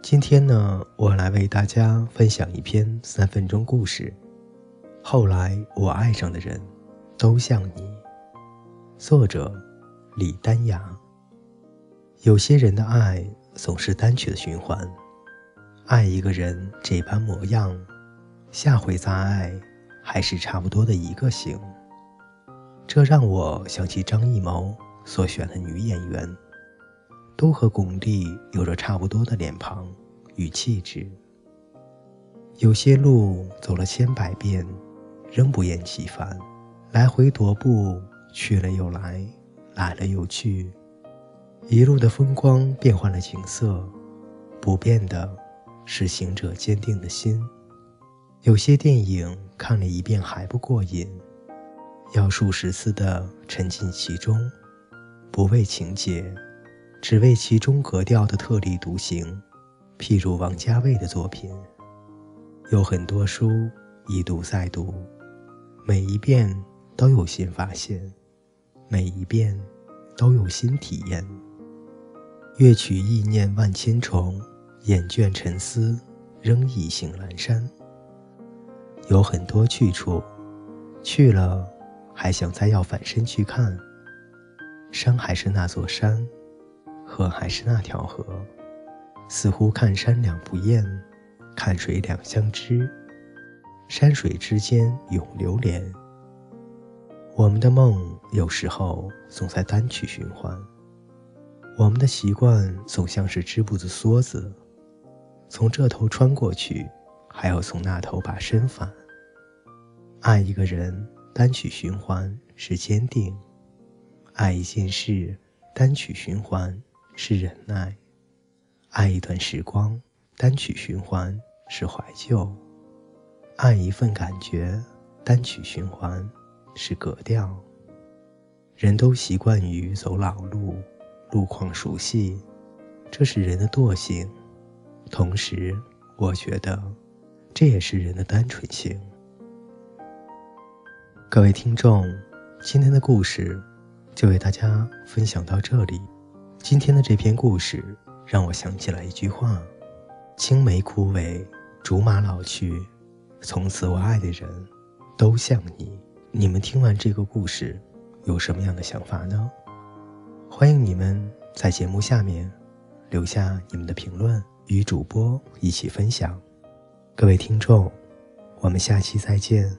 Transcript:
今天呢，我来为大家分享一篇三分钟故事。后来我爱上的人，都像你。作者李丹雅。有些人的爱总是单曲的循环，爱一个人这般模样，下回再爱还是差不多的一个型。这让我想起张艺谋所选的女演员。都和巩俐有着差不多的脸庞与气质。有些路走了千百遍，仍不厌其烦，来回踱步，去了又来，来了又去，一路的风光变换了景色，不变的是行者坚定的心。有些电影看了一遍还不过瘾，要数十次的沉浸其中，不为情节。只为其中格调的特立独行，譬如王家卫的作品，有很多书一读再读，每一遍都有新发现，每一遍都有新体验。乐曲意念万千重，厌倦沉思仍意兴阑珊。有很多去处，去了还想再要返身去看，山还是那座山。河还是那条河，似乎看山两不厌，看水两相知。山水之间永流连。我们的梦有时候总在单曲循环，我们的习惯总像是织布的梭子，从这头穿过去，还要从那头把身返。爱一个人，单曲循环是坚定；爱一件事，单曲循环。是忍耐，爱一段时光，单曲循环是怀旧；爱一份感觉，单曲循环是格调。人都习惯于走老路，路况熟悉，这是人的惰性。同时，我觉得这也是人的单纯性。各位听众，今天的故事就为大家分享到这里。今天的这篇故事让我想起了一句话：“青梅枯萎，竹马老去，从此我爱的人，都像你。”你们听完这个故事，有什么样的想法呢？欢迎你们在节目下面留下你们的评论，与主播一起分享。各位听众，我们下期再见。